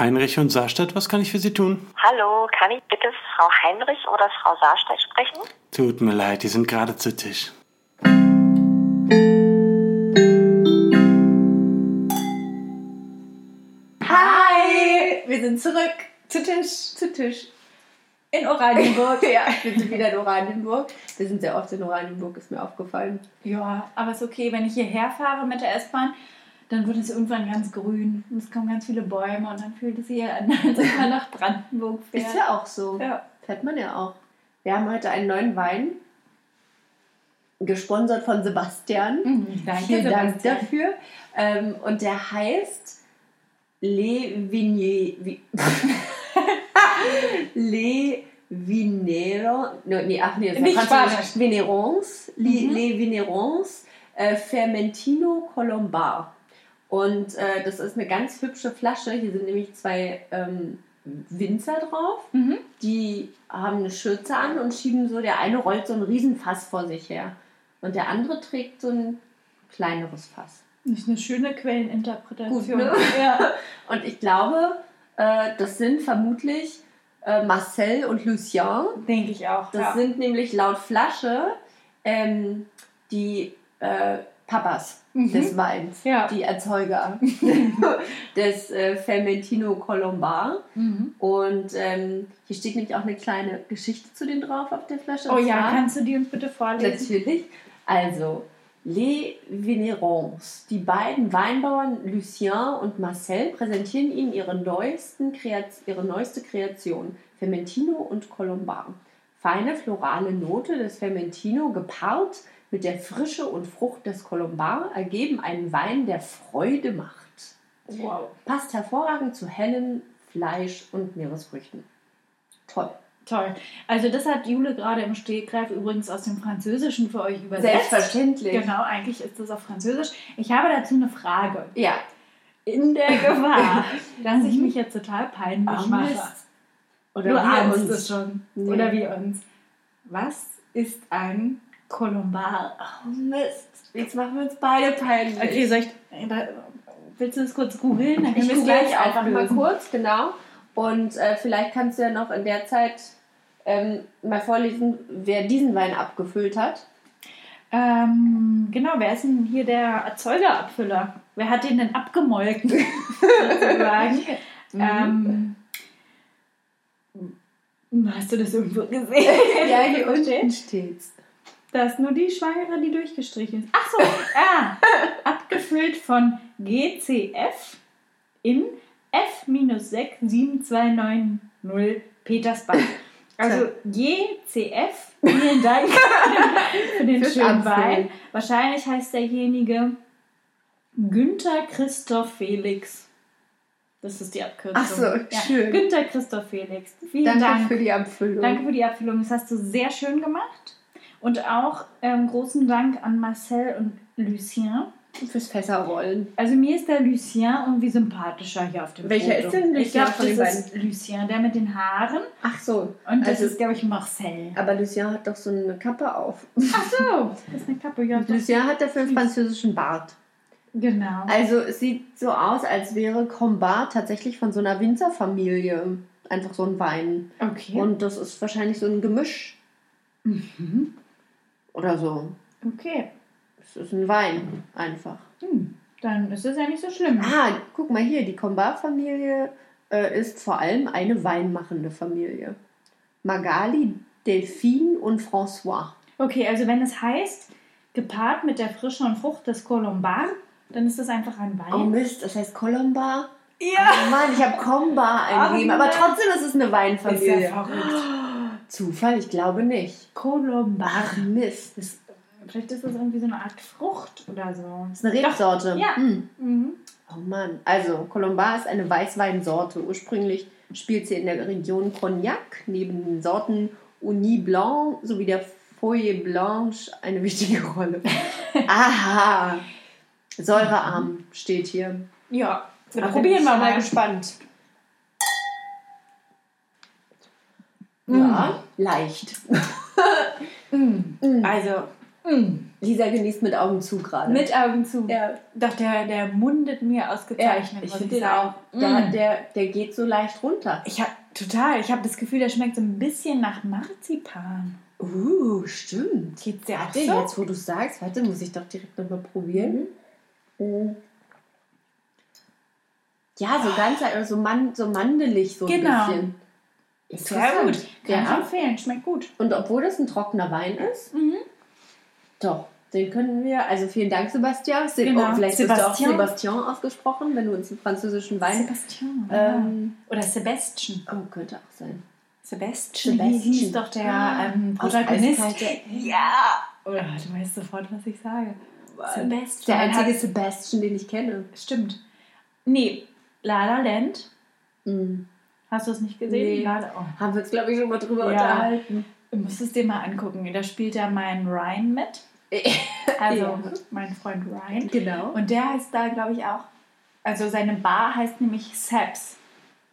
Heinrich und Saarstadt, was kann ich für Sie tun? Hallo, kann ich bitte Frau Heinrich oder Frau Saarstedt sprechen? Tut mir leid, die sind gerade zu Tisch. Hi! Wir sind zurück zu Tisch, zu Tisch. In Oranienburg. ja, wir sind wieder in Oranienburg. Wir sind sehr oft in Oranienburg, ist mir aufgefallen. Ja, aber ist okay, wenn ich hierher fahre mit der S-Bahn, dann wird es irgendwann ganz grün und es kommen ganz viele Bäume und dann fühlt es sich hier an, als ob man nach Brandenburg fährt. Ist ja auch so. Ja. Fährt man ja auch. Wir haben heute einen neuen Wein, gesponsert von Sebastian. Mhm, danke, Vielen Dank Sebastian. dafür. Ähm, und der heißt Le Vignier. Vi- Le Vinero. No, nee, ach nee, das Nicht war Französisch. Vignerons. Le, Mhm. Le Vignerons äh, Fermentino Colombard. Und äh, das ist eine ganz hübsche Flasche. Hier sind nämlich zwei ähm, Winzer drauf. Mhm. Die haben eine Schürze an und schieben so, der eine rollt so ein Riesenfass vor sich her. Und der andere trägt so ein kleineres Fass. Das ist eine schöne Quelleninterpretation. Gut, ne? Ja. Und ich glaube, äh, das sind vermutlich äh, Marcel und Lucien. Denke ich auch. Das ja. sind nämlich laut Flasche ähm, die äh, Papas Mhm. des Weins, Ja. die Erzeuger des äh, Fermentino Colombard. Mhm. Und ähm, hier steht nämlich auch eine kleine Geschichte zu denen drauf auf der Flasche. Oh ja, zwar- kannst du die uns bitte vorlesen? Natürlich. Also, Les Vénérons. Die beiden Weinbauern Lucien und Marcel präsentieren Ihnen ihre, neuesten Kreaz ihre neueste Kreation, Fermentino und Colombard. Feine florale Note des Fermentino gepaart mit der Frische und Frucht des Colombard ergeben einen Wein, der Freude macht. Wow. Passt hervorragend zu hellen Fleisch- und Meeresfrüchten. Toll. Toll. Also das hat Jule gerade im Stegreif übrigens aus dem Französischen für euch übersetzt. Selbstverständlich. Genau, eigentlich ist das auf Französisch. Ich habe dazu eine Frage. Ja. In der Gefahr, dass ich mich jetzt total peinlich Ah, mache. Oder du wir uns. es schon. Nee. Oder wie uns. Was ist ein Colombard? Oh Mist. Jetzt machen wir uns beide peinlich. Okay, soll ich. äh, willst du das kurz googeln? Dann ich google gleich einfach mal kurz, genau. Und äh, vielleicht kannst du ja noch in der Zeit ähm, mal vorlesen, wer diesen Wein abgefüllt hat. Ähm, genau, wer ist denn hier der Erzeugerabfüller? Wer hat den denn abgemolken? sozusagen? Mhm. ähm, hast du das irgendwo gesehen? ja, hier unten steht's. Da ist nur die Schwangere, die durchgestrichen ist. Ach so, ah, abgefüllt von GCF in F-67290 Petersbach. Also GCF, vielen Dank für den Fürs schönen Abfüllen. Wein. Wahrscheinlich heißt derjenige Günther Christoph Felix. Das ist die Abkürzung. Ach so, ja. schön. Günther Christoph Felix. Vielen Danke Dank. für die Abfüllung. Danke für die Abfüllung. Das hast du sehr schön gemacht. Und auch ähm, großen Dank an Marcel und Lucien. fürs Fässerrollen. Also mir ist der Lucien irgendwie sympathischer hier auf dem Welcher Foto. ist denn Ich Lucien glaube, von den das ist Lucien, der mit den Haaren. Ach so. Und das Also- ist, glaube ich, Marcel. Aber Lucien hat doch so eine Kappe auf. Ach so, das ist eine Kappe. Ja, Lucien hat dafür einen französischen Bart. genau. Also es sieht so aus, als wäre Combat tatsächlich von so einer Winzerfamilie. Einfach so ein Wein. Okay. Und das ist wahrscheinlich so ein Gemisch Mhm. Oder so. Okay. Es ist ein Wein einfach. Hm. Dann ist das ja nicht so schlimm. Ah, guck mal hier, die Combat-Familie äh, ist vor allem eine weinmachende Familie. Magali, Delphine und François. Okay, also wenn es heißt, gepaart mit der Frische und Frucht des Colombard, dann ist das einfach ein Wein. Oh Mist, das heißt Colomba. ja. Oh Mann, ich habe Comba eingegeben, aber trotzdem ist es eine Ist Weinfamilie. ja verrückt. Zufall? Ich glaube nicht. Colombard. Ach Mist. Das Das, vielleicht ist das irgendwie so eine Art Frucht oder so. ist eine Rebsorte. Ja. Hm. Mhm. Oh Mann. Also, Colombar ist eine Weißweinsorte. Ursprünglich spielt sie in der Region Cognac neben den Sorten Uni Blanc sowie der Feuille Blanche eine wichtige Rolle. Aha. Säurearm steht hier. Ja, Aber probieren wir ich mal. gespannt. Mm. Ja, leicht. Mm. Mm. Also, Mm. Lisa genießt mit Augen zu gerade. Mit Augen zu. Ja. Doch, der, der mundet mir Ja, ausgezeichnet. ich muss finde den auch. Der, Mm. der, der geht so leicht runter. Ich habe total, ich habe das Gefühl, der schmeckt so ein bisschen nach Marzipan. Uh, stimmt. Geht's dir auch Warte, so? jetzt wo du sagst, warte, muss ich doch direkt nochmal probieren. Mhm. Ja, so ganz also so, man, so mandelig so ein Genau. bisschen. Sehr gut. Kann ich Ja. empfehlen, schmeckt gut. Und obwohl das ein trockener Wein ist, Mhm. doch, den können wir, also vielen Dank, Sebastian. Se Genau. oh, vielleicht Sebastian. Sebastian. hast du auch Sebastian ausgesprochen, wenn du uns einen französischen Wein. Sebastian. Ähm, Oder Sebastian. oh, könnte auch sein. Sebastian, Sebastian. Hieß doch der Ah, ähm, Protagonist. Ja. Oder du weißt sofort, was ich sage. Sebastian. Der einzige Sebastian, den ich kenne. Stimmt. Nee, La La Land. Mhm. Hast du es nicht gesehen? Nee. La- oh. Haben wir uns, glaube ich, schon mal drüber Ja. unterhalten. Du musst es dir mal angucken. Da spielt ja mein Ryan mit. Also Ja. mein Freund Ryan. Genau. Und der heißt da, glaube ich, auch. Also seine Bar heißt nämlich Sebs.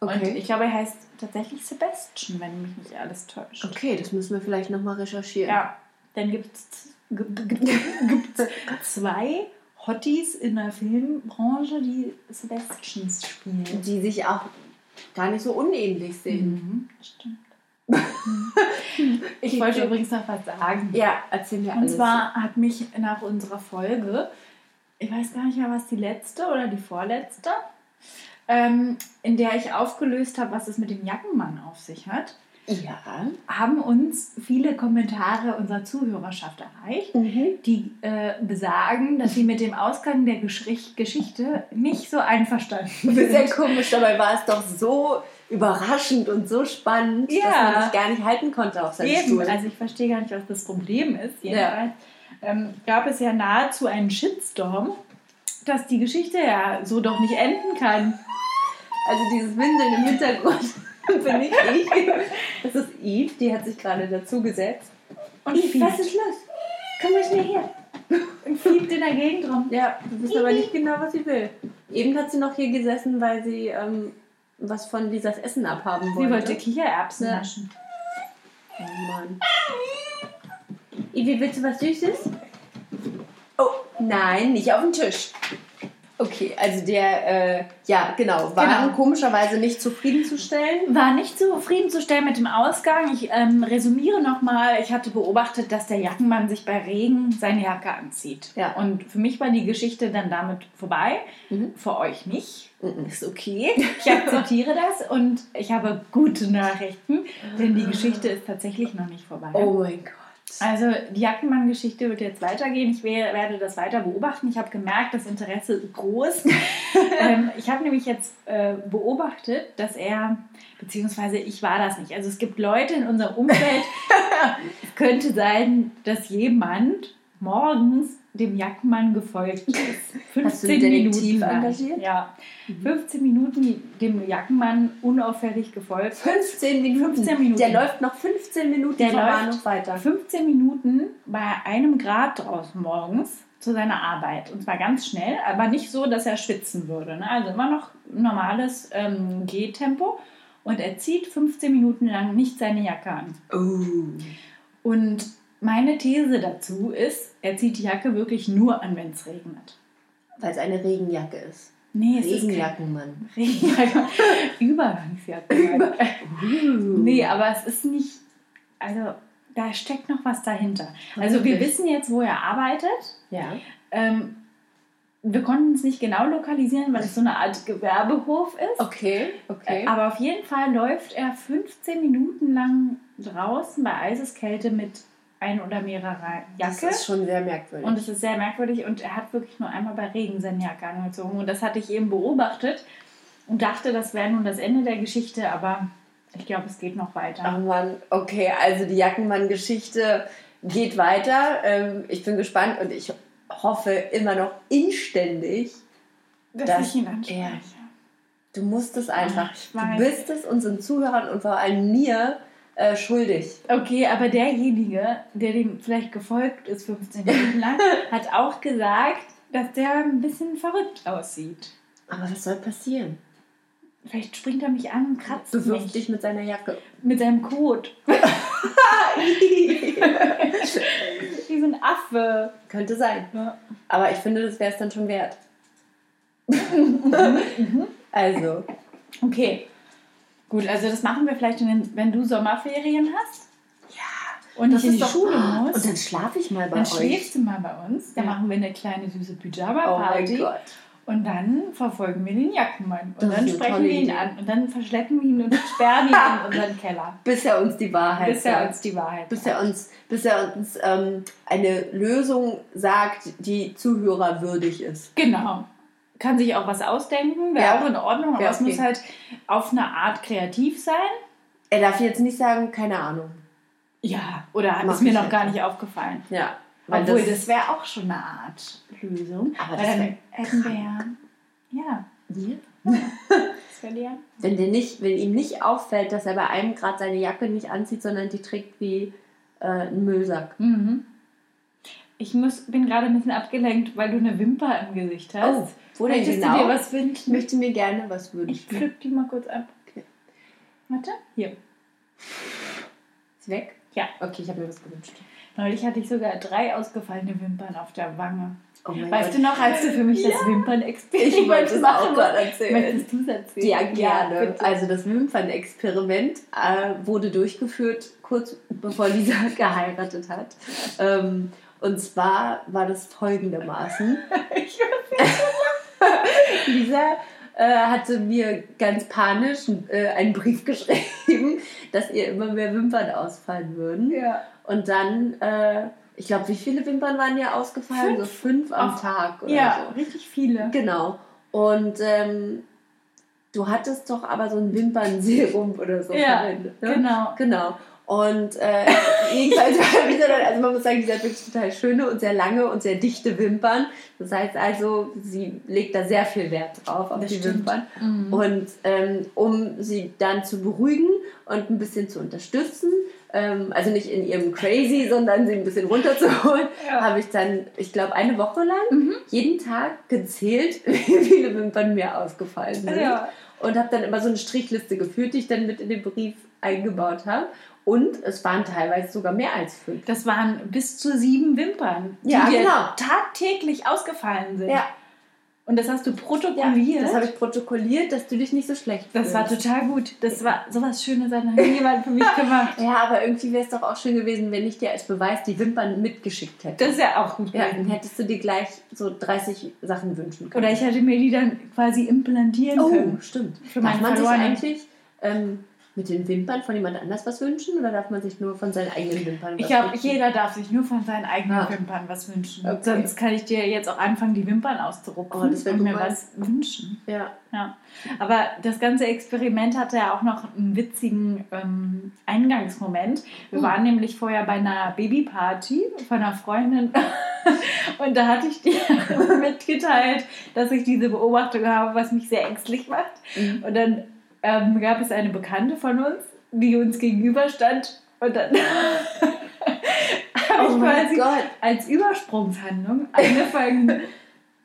Und Okay. ich glaube, er heißt tatsächlich Sebastian, wenn mich nicht alles täuscht. Okay, das müssen wir vielleicht nochmal recherchieren. Ja, dann gibt es zwei Hotties in der Filmbranche, die Sebastians spielen. Die sich auch gar nicht so unähnlich sehen. Mhm, stimmt. ich wollte übrigens noch was sagen. Ja, erzähl mir Und alles. zwar hat mich nach unserer Folge, ich weiß gar nicht mehr, was die letzte oder die vorletzte, ähm, in der ich aufgelöst habe, was es mit dem Jackenmann auf sich hat, ja. haben uns viele Kommentare unserer Zuhörerschaft erreicht, Mhm. die äh, besagen, dass sie mit dem Ausgang der Geschrich- Geschichte nicht so einverstanden Sehr sind. komisch, dabei war es doch so überraschend und so spannend, Ja. dass man sich gar nicht halten konnte auf seinem Eben, Stuhl. also ich verstehe gar nicht, was das Problem ist. Jedenfalls ähm, gab es ja nahezu einen Shitstorm, dass die Geschichte ja so doch nicht enden kann. Also dieses Winseln im Hintergrund bin ich ich. Das ist Eve, die hat sich gerade dazu gesetzt. Und Eve, was fiebt. ist los? Komm mal schnell her. Und fiebt in der Gegend rum. Ja, wir wissen aber nicht genau, was sie will. Eben hat sie noch hier gesessen, weil sie ähm, was von Lisas Essen abhaben wollte. Sie wollte Kichererbsen Ja. naschen. Oh Mann. Ivi, willst du was Süßes? Oh, nein, nicht auf den Tisch. Okay, also der, äh, ja, genau, war Genau. komischerweise nicht zufriedenzustellen. War nicht zufriedenzustellen mit dem Ausgang. Ich ähm, resümiere nochmal. Ich hatte beobachtet, dass der Jackenmann sich bei Regen seine Jacke anzieht. Ja. Und für mich war die Geschichte dann damit vorbei. Mhm. Für euch nicht. Mhm. Ist okay. Ich akzeptiere das und ich habe gute Nachrichten, denn die Geschichte ist tatsächlich noch nicht vorbei. Oh mein Gott. Also die Jackenmann-Geschichte wird jetzt weitergehen. Ich we- werde das weiter beobachten. Ich habe gemerkt, das Interesse ist groß. ähm, ich habe nämlich jetzt äh, beobachtet, dass er, beziehungsweise ich war das nicht. Also es gibt Leute in unserem Umfeld, es könnte sein, dass jemand morgens dem Jackenmann gefolgt ist. 15 Hast du Minuten lang. engagiert? Ja, 15 Minuten dem Jackenmann unauffällig gefolgt. 15 Minuten. 15 Minuten. Der läuft noch 15 Minuten Der läuft weiter. 15 Minuten bei einem Grad draußen morgens zu seiner Arbeit. Und zwar ganz schnell, aber nicht so, dass er schwitzen würde. Ne? Also immer noch normales ähm, Gehtempo. Und er zieht 15 Minuten lang nicht seine Jacke an. Oh. Und meine These dazu ist, er zieht die Jacke wirklich nur an, wenn es regnet. Weil es eine Regenjacke ist. Nee, es ist kein Regenjackenmann. Regenjacke. Übergangsjacke. Nee, aber es ist nicht. Also, da steckt noch was dahinter. Also, wir wissen jetzt, wo er arbeitet. Ja. Ähm, wir konnten es nicht genau lokalisieren, weil es so eine Art Gewerbehof ist. Okay, okay. Äh, Aber auf jeden Fall läuft er 15 Minuten lang draußen bei Eiseskälte mit ein oder mehrerer das Jacke. ist schon sehr merkwürdig. Und es ist sehr merkwürdig und er hat wirklich nur einmal bei Regen seine Jacke angezogen. Und das hatte ich eben beobachtet und dachte, das wäre nun das Ende der Geschichte, aber ich glaube, es geht noch weiter. Ach man, okay, also die Jackenmann-Geschichte geht weiter. Ähm, ich bin gespannt und ich hoffe immer noch inständig, dass das- ich ihn anspreche. du musst es einfach. Ach, Du bist es unseren Zuhörern und vor allem mir äh, schuldig. Okay, aber derjenige, der dem vielleicht gefolgt ist 15 Minuten lang, hat auch gesagt, dass der ein bisschen verrückt aussieht. Aber was soll passieren? Vielleicht springt er mich an und kratzt Bewirft mich dich mit seiner Jacke. mit seinem Kot. Wie so ein Affe. Könnte sein. Ja. Aber ich finde, das wäre es dann schon wert. also, Okay. Gut, also das machen wir vielleicht, wenn, wenn du Sommerferien hast. Ja. Und das ich in die doch- Schule muss. Und dann schlafe ich mal bei dann euch. schläfst du mal bei uns. Dann Ja. machen wir eine kleine süße oh mein Pyjama-Party. Gott. und dann verfolgen wir den Jackenmann. Das Und dann ist eine sprechen wir ihn Idee. an. Und dann verschleppen wir ihn und sperren ihn in unseren Keller. Bis er uns die Wahrheit Bis er sagt. uns die Wahrheit bis er uns, bis er uns ähm, eine Lösung sagt, die zuhörerwürdig ist. Genau. Kann sich auch was ausdenken, wäre Ja. auch in Ordnung, aber Ja, es okay. muss halt auf eine Art kreativ sein. Er darf jetzt nicht sagen, keine Ahnung. Ja, oder Mach ist mir noch jetzt gar nicht. aufgefallen. Ja. Obwohl, das- das, wäre auch schon eine Art Lösung. Aber das dann hätten wir ja. Ja, ja. Wenn, der nicht, wenn ihm nicht auffällt, dass er bei einem gerade seine Jacke nicht anzieht, sondern die trägt wie äh, ein Müllsack. Mhm. Ich muss, bin gerade ein bisschen abgelenkt, weil du eine Wimper im Gesicht hast. Oh, wo denn Möchtest genau? du dir was Ich wünschen? möchte mir gerne was Ich wünschen. pflück die mal kurz ab. Okay. Warte. Hier. Ist weg? Ja. Okay, ich habe mir was gewünscht. Neulich hatte ich sogar drei ausgefallene Wimpern auf der Wange. Oh Weißt Gott. du noch, als du für mich das Ich Wimpernexperiment wollte es machen erzählen. Möchtest du es erzählen? Ja, gerne. bitte. also das Wimpernexperiment äh, wurde durchgeführt kurz bevor Lisa geheiratet hat. Ähm, und zwar war das folgendermaßen. Ich Lisa äh, hatte mir ganz panisch äh, einen Brief geschrieben, dass ihr immer mehr Wimpern ausfallen würden. ja. Und dann, äh, ich glaube, wie viele Wimpern waren ja ausgefallen? Fünf. So fünf am Auf- Tag oder ja, so. richtig viele. Genau. Und ähm, du hattest doch aber so ein Wimpernserum oder so Ja, verwendet. Ne? genau. Genau. Und äh, jedenfalls dann, also man muss sagen, sie hat wirklich total schöne und sehr lange und sehr dichte Wimpern. Das heißt also, sie legt da sehr viel Wert drauf, auf Das die stimmt. Wimpern. Mhm. Und ähm, um sie dann zu beruhigen und ein bisschen zu unterstützen, ähm, also nicht in ihrem Crazy, sondern sie ein bisschen runterzuholen, Ja. habe ich dann, ich glaube, eine Woche lang Mhm. jeden Tag gezählt, wie viele Wimpern mir ausgefallen sind. Ja. Und habe dann immer so eine Strichliste geführt, die ich dann mit in den Brief eingebaut habe. Und es waren teilweise sogar mehr als fünf. Das waren bis zu sieben Wimpern, die Ja, genau. tagtäglich ausgefallen sind. Ja, Und das hast du ja protokolliert. das habe ich protokolliert, dass du dich nicht so schlecht Das war fühlst. total gut. Das war sowas Schönes, hat noch nie jemand für mich gemacht. Ja, aber irgendwie wäre es doch auch schön gewesen, wenn ich dir als Beweis die Wimpern mitgeschickt hätte. Das ist ja auch gut ja, dann hättest du dir gleich so 30 Sachen wünschen können. Oder ich hätte mir die dann quasi implantieren Oh, können. stimmt. Für darf man sich eigentlich ähm, mit den Wimpern von jemand anders was wünschen oder darf man sich nur von seinen eigenen Wimpern was Ich glaube, wünschen? jeder darf sich nur von seinen eigenen Ah. Wimpern was wünschen. Okay. Sonst kann ich dir jetzt auch anfangen, die Wimpern auszurupfen Oh, das und mir was wünschen. Ja. Ja. Aber das ganze Experiment hatte ja auch noch einen witzigen ähm, Eingangsmoment. Wir Hm. waren nämlich vorher bei einer Babyparty von einer Freundin und da hatte ich dir mitgeteilt, dass ich diese Beobachtung habe, was mich sehr ängstlich macht. Mhm. Und dann ähm, gab es eine Bekannte von uns, die uns gegenüberstand und dann habe Oh ich quasi Gott. als Übersprungshandlung angefangen,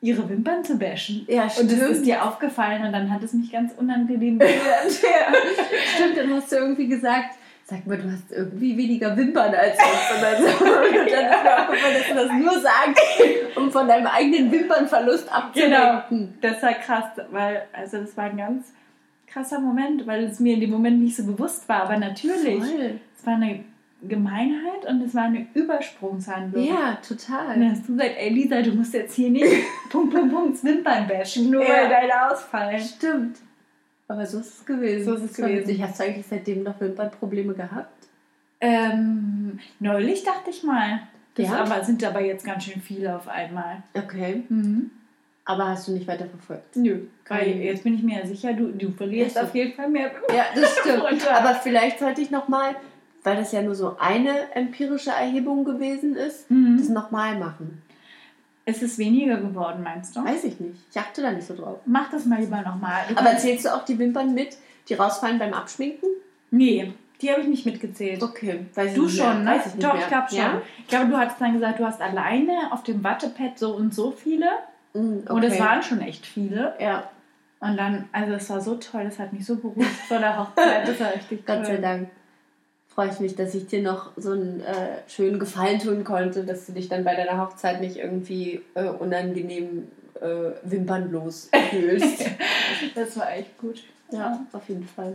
ihre Wimpern zu bashen. Ja, Und stimmt. das ist dir aufgefallen und dann hat es mich ganz unangenehm berührt. Stimmt, dann hast du irgendwie gesagt, sag mal, du hast irgendwie weniger Wimpern als sonst oder so. Und dann ist mir aufgefallen, dass du das nur sagst, um von deinem eigenen Wimpernverlust genau. abzulenken. Das war krass, weil, also das war ein ganz krasser Moment, weil es mir in dem Moment nicht so bewusst war. Aber natürlich, Voll. es war eine Gemeinheit und es war eine Übersprungshandlung. Ja, Und total. dann hast du gesagt, ey Lisa, du musst jetzt hier nicht Punkt, Punkt, Punkt, Wimpern bashen, nur Ja. weil deine ausfallen. Stimmt. Aber so ist es gewesen. So ist es Das gewesen. witzig. Hast du eigentlich seitdem noch Wimpernprobleme gehabt? Ähm, neulich dachte ich mal. Das Ja? aber, sind aber jetzt ganz schön viele auf einmal. Okay. Mhm. Aber hast du nicht weiter verfolgt? Nö, weil jetzt bin ich mir ja sicher, du, du verlierst auf jeden Fall mehr. Ja, das stimmt. Aber vielleicht sollte ich nochmal, weil das ja nur so eine empirische Erhebung gewesen ist, Mhm. das nochmal machen. Ist es weniger geworden, meinst du? Weiß ich nicht. Ich achte da nicht so drauf. Mach das mal lieber nochmal. Aber zählst du auch die Wimpern mit, die rausfallen beim Abschminken? Nee, die habe ich nicht mitgezählt. Okay. Weiß Du ich schon, ne? Weiß ich Doch, mehr. ich glaube schon. Ja? Ich glaube, du hattest dann gesagt, du hast alleine auf dem Wattepad so und so viele. Mm, okay. Und es waren schon echt viele. Ja. Und dann, also es war so toll, das hat mich so beruhigt vor der Hochzeit. Das war richtig toll. Gott sei Dank freue ich mich, dass ich dir noch so einen äh, schönen Gefallen tun konnte, dass du dich dann bei deiner Hochzeit nicht irgendwie äh, unangenehm äh, wimpernlos fühlst. Das war echt gut. ja, auf jeden Fall.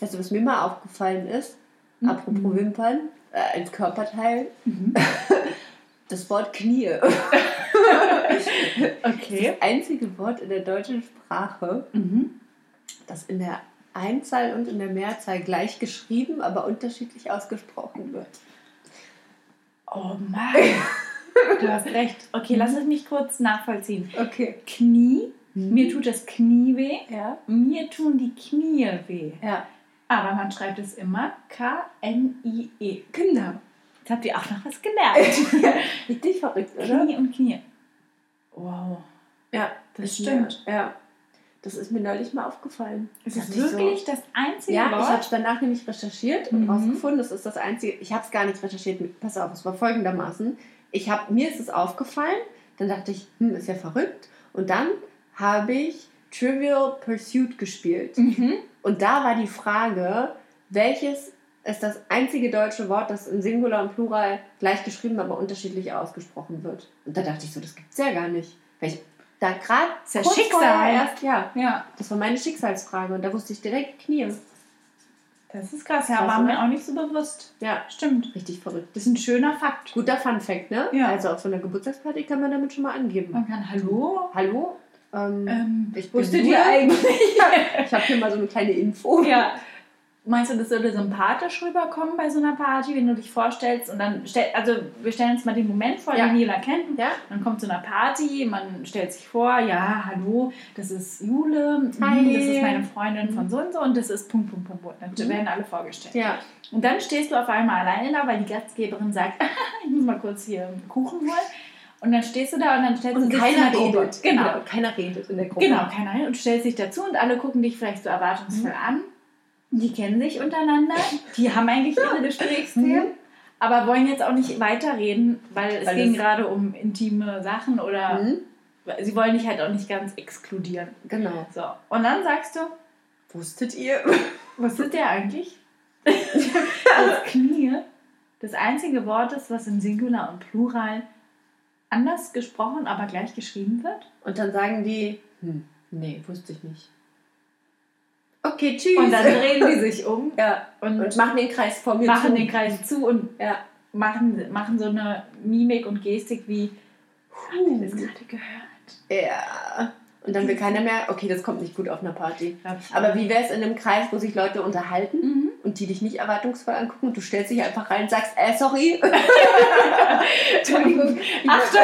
Weißt du, was mir mal aufgefallen ist? Mhm. Apropos Wimpern, äh, als Körperteil, Mhm. das Wort Knie. Okay. Das einzige Wort in der deutschen Sprache, Mhm. das in der Einzahl und in der Mehrzahl gleich geschrieben, aber unterschiedlich ausgesprochen wird. Oh Mann. Du hast recht. Okay, lass es mich kurz nachvollziehen. Okay. Knie. Mir tut das Knie weh. Ja. Mir tun die Knie weh. Ja. Aber man schreibt es immer K-N-I-E. Genau. Jetzt habt ihr auch noch was gelernt. Richtig verrückt, oder? Knie und Knie. Wow. Ja, Das ist stimmt. Mir, ja. Das ist mir neulich mal aufgefallen. Ist das ich so- wirklich das einzige Ja, ich Wort? habe es danach nämlich recherchiert und Mhm. rausgefunden, das ist das Einzige. Ich habe es gar nicht recherchiert. Pass auf, es war folgendermaßen. Ich hab, mir ist es aufgefallen, dann dachte ich, hm, ist ja verrückt. Und dann habe ich Trivial Pursuit gespielt. Mhm. Und da war die Frage, welches ist das einzige deutsche Wort, das in Singular und Plural gleich geschrieben, aber unterschiedlich ausgesprochen wird. Und da dachte ich so, das gibt's ja gar nicht. Weil ich da gerade ja Schicksal. erst, ja, Ja, das war meine Schicksalsfrage und da wusste ich direkt Knie. das ist krass. Ja, Krass, war mir auch nicht so bewusst. Ja, Stimmt. richtig verrückt. Das ist ein schöner Fakt. Guter Fun Fact, ne? Ja. Also auf so einer Geburtstagsparty kann man damit schon mal angeben. Man kann Hallo. Hallo? Ähm, Ähm, ich nur- ihr eigentlich? ich habe hier mal so eine kleine Info. ja. Meinst du, das würde sympathisch rüberkommen bei so einer Party, wenn du dich vorstellst und dann stell, also wir stellen uns mal den Moment vor, Ja. den jeder kennt. Ja? Man kommt zu einer Party, man stellt sich vor, ja, hallo, das ist Jule, mhm, Hi. das ist meine Freundin von so und so und das ist Punkt, Punkt, Punkt, Punkt. Dann Mhm. werden alle vorgestellt. Ja. Und dann stehst du auf einmal alleine da, weil die Gastgeberin sagt, ich muss mal kurz hier einen Kuchen holen. Und dann stehst du da und dann stellst Und du dich keiner Gruppe. redet. Genau. Keiner redet in der Gruppe. Genau, keiner. Und stellst dich dazu und alle gucken dich vielleicht so erwartungsvoll an. Die kennen sich untereinander. Die haben eigentlich ihre Gesprächsthemen. Aber wollen jetzt auch nicht weiterreden, weil es Weil ging gerade um intime Sachen oder Mhm. sie wollen dich halt auch nicht ganz exkludieren. Genau. So. Und dann sagst du, Wusstet ihr? was ist der eigentlich? das Knie das einzige Wort ist, was im Singular und Plural anders gesprochen, aber gleich geschrieben wird. Und dann sagen die, hm, nee, wusste ich nicht. Okay, tschüss. Und dann drehen die sich um ja, und, und machen den Kreis vor mir machen zu. den Kreis zu und Ja. machen, machen so eine Mimik und Gestik wie Puh. das gerade gehört. Ja. Und dann will keiner mehr, okay, das kommt nicht gut auf einer Party. Aber wie wäre es in einem Kreis, wo sich Leute unterhalten Mhm. und die dich nicht erwartungsvoll angucken und du stellst dich einfach rein und sagst, äh, sorry. Entschuldigung. Achtung!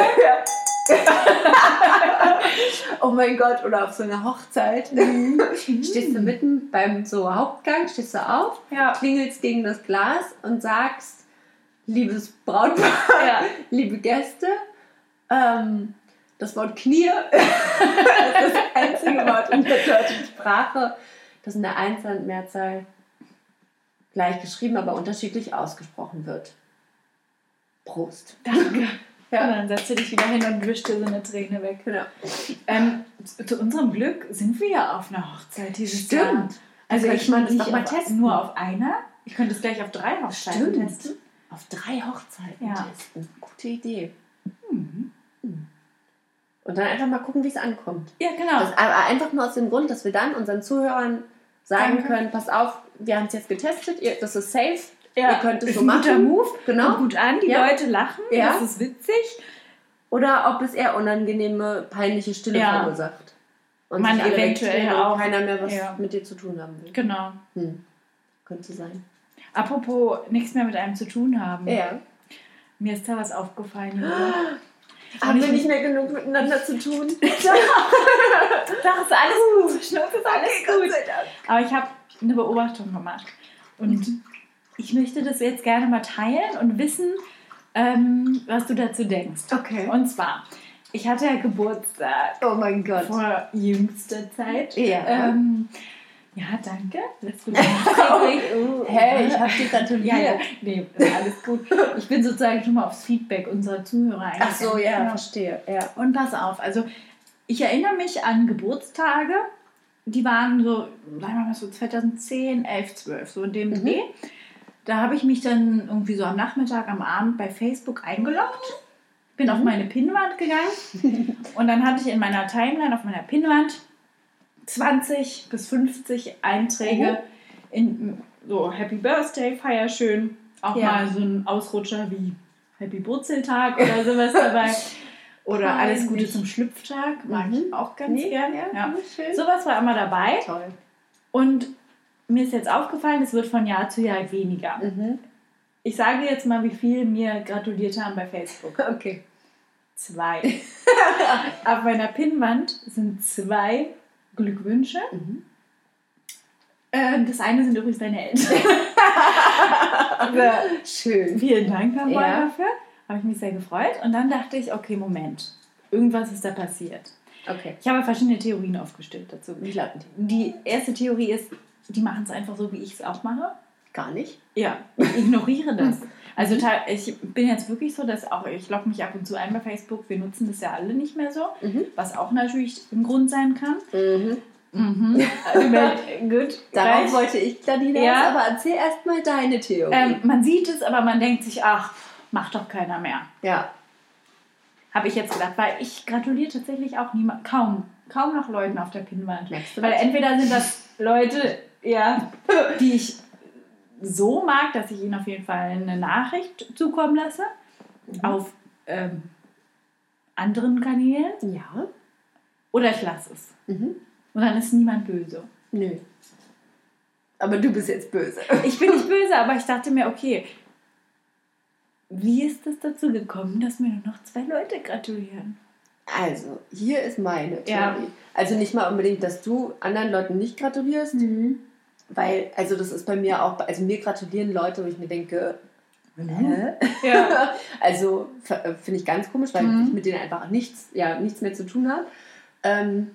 oh mein Gott, oder auf so einer Hochzeit. stehst du mitten beim so Hauptgang, stehst du auf, Ja. klingelst gegen das Glas und sagst, liebes Brautpaar, Ja. liebe Gäste, ähm, das Wort Knie das ist das einzige Wort in der deutschen Sprache, das in der Einzahl und Mehrzahl gleich geschrieben, aber unterschiedlich ausgesprochen wird. Prost. Danke. Ja. Und dann setzt du dich wieder hin und wischt dir so eine Träne weg. Genau. Ähm, zu, unserem Glück sind wir ja auf einer Hochzeit dieses Jahr. Stimmt. Also Könnte ich das nicht doch mal testen. nur auf einer. Ich könnte es gleich auf drei Hochzeiten Stimmt. testen. Auf drei Hochzeiten Ja. testen. Gute Idee. Mhm. Und dann einfach mal gucken, wie es ankommt. Ja, genau. Das, aber einfach nur aus dem Grund, dass wir dann unseren Zuhörern sagen Danke. können, pass auf, wir haben es jetzt getestet, ihr, das ist safe, ja. ihr könnt es so ein guter machen. Move. Genau. Kommt gut an, die Ja. Leute lachen, Ja. das ist witzig. Oder ob es eher unangenehme, peinliche Stille Ja. verursacht. Und Man eventuell wegdrehen und auch. keiner mehr was Ja. mit dir zu tun haben will. Genau. Hm. Könnte sein. Apropos nichts mehr mit einem zu tun haben. Ja. Mir ist da was aufgefallen. Haben wir nicht mehr genug miteinander zu tun? Doch, ist alles gut. Zwischen uns ist alles Gott gut. Aber ich habe eine Beobachtung gemacht. Und ich möchte das jetzt gerne mal teilen und wissen, ähm, was du dazu denkst. Okay. Und zwar, ich hatte ja Geburtstag Oh mein Gott. vor jüngster Zeit. Ja. Ähm, ja, danke. Das ist gut. Oh. Hey, ich hab dir gratuliert. Ja, ja. Nee, alles gut. Ich bin sozusagen schon mal aufs Feedback unserer Zuhörer eingegangen. Ach so, ja, Genau. verstehe. Ja. Und pass auf, also ich erinnere mich an Geburtstage, die waren so, sagen wir mal so 2010, 11, 12, so in dem Mhm. Dreh. Da habe ich mich dann irgendwie so am Nachmittag, am Abend bei Facebook eingeloggt, bin Mhm. auf meine Pinnwand gegangen und dann hatte ich in meiner Timeline, auf meiner Pinnwand 20 bis 50 Einträge Mhm. in so Happy Birthday, feier schön, auch Ja. mal so ein Ausrutscher wie Happy Wurzeltag oder sowas dabei. Oder alles Gute Peinlich. zum Schlüpftag, mag Mhm. ich auch ganz Nee, gern. ja, Ja. Sowas war immer dabei. Toll. Und mir ist jetzt aufgefallen, es wird von Jahr zu Jahr weniger. Mhm. Ich sage jetzt mal, wie viel mir gratuliert haben bei Facebook. Okay. Zwei. Auf meiner Pinnwand sind zwei Glückwünsche. Mhm. Äh, das eine sind übrigens deine Eltern. Schön. Vielen Dank nochmal Ja. dafür. Habe ich mich sehr gefreut. Und dann dachte ich, okay, Moment. Irgendwas ist da passiert. Okay. Ich habe verschiedene Theorien aufgestellt dazu. Lauten die? Die erste Theorie ist, die machen es einfach so, wie ich es auch mache. Gar nicht. Ja, ich ignoriere das. Also ta- ich bin jetzt wirklich so, dass auch ich logge mich ab und zu ein bei Facebook. Wir nutzen das ja alle nicht mehr so, Mhm. was auch natürlich ein Grund sein kann. Mhm. Mhm. Also, Gut. Darauf gleich. wollte ich dann hinaus, Ja. aber erzähl erstmal deine Theorie. Ähm, man sieht es, aber man denkt sich, ach, macht doch keiner mehr. ja. Habe ich jetzt gedacht, weil ich gratuliere tatsächlich auch niemand, kaum, kaum noch Leuten auf der du Weil entweder sind das Leute, ja, die ich so mag, dass ich ihnen auf jeden Fall eine Nachricht zukommen lasse auf ähm, anderen Kanälen Ja. oder ich lasse es. Mhm. Und dann ist niemand böse. Nö. Aber du bist jetzt böse. Ich bin nicht böse, aber ich dachte mir, okay, wie ist es dazu gekommen, dass mir nur noch zwei Leute gratulieren? Also, hier ist meine Theorie. Ja. Also nicht mal unbedingt, dass du anderen Leuten nicht gratulierst, weil, also das ist bei mir auch, also mir gratulieren Leute, wo ich mir denke, hä? Ja. Also äh, finde ich ganz komisch, weil Mhm. ich mit denen einfach nichts, ja, nichts mehr zu tun habe. Ähm,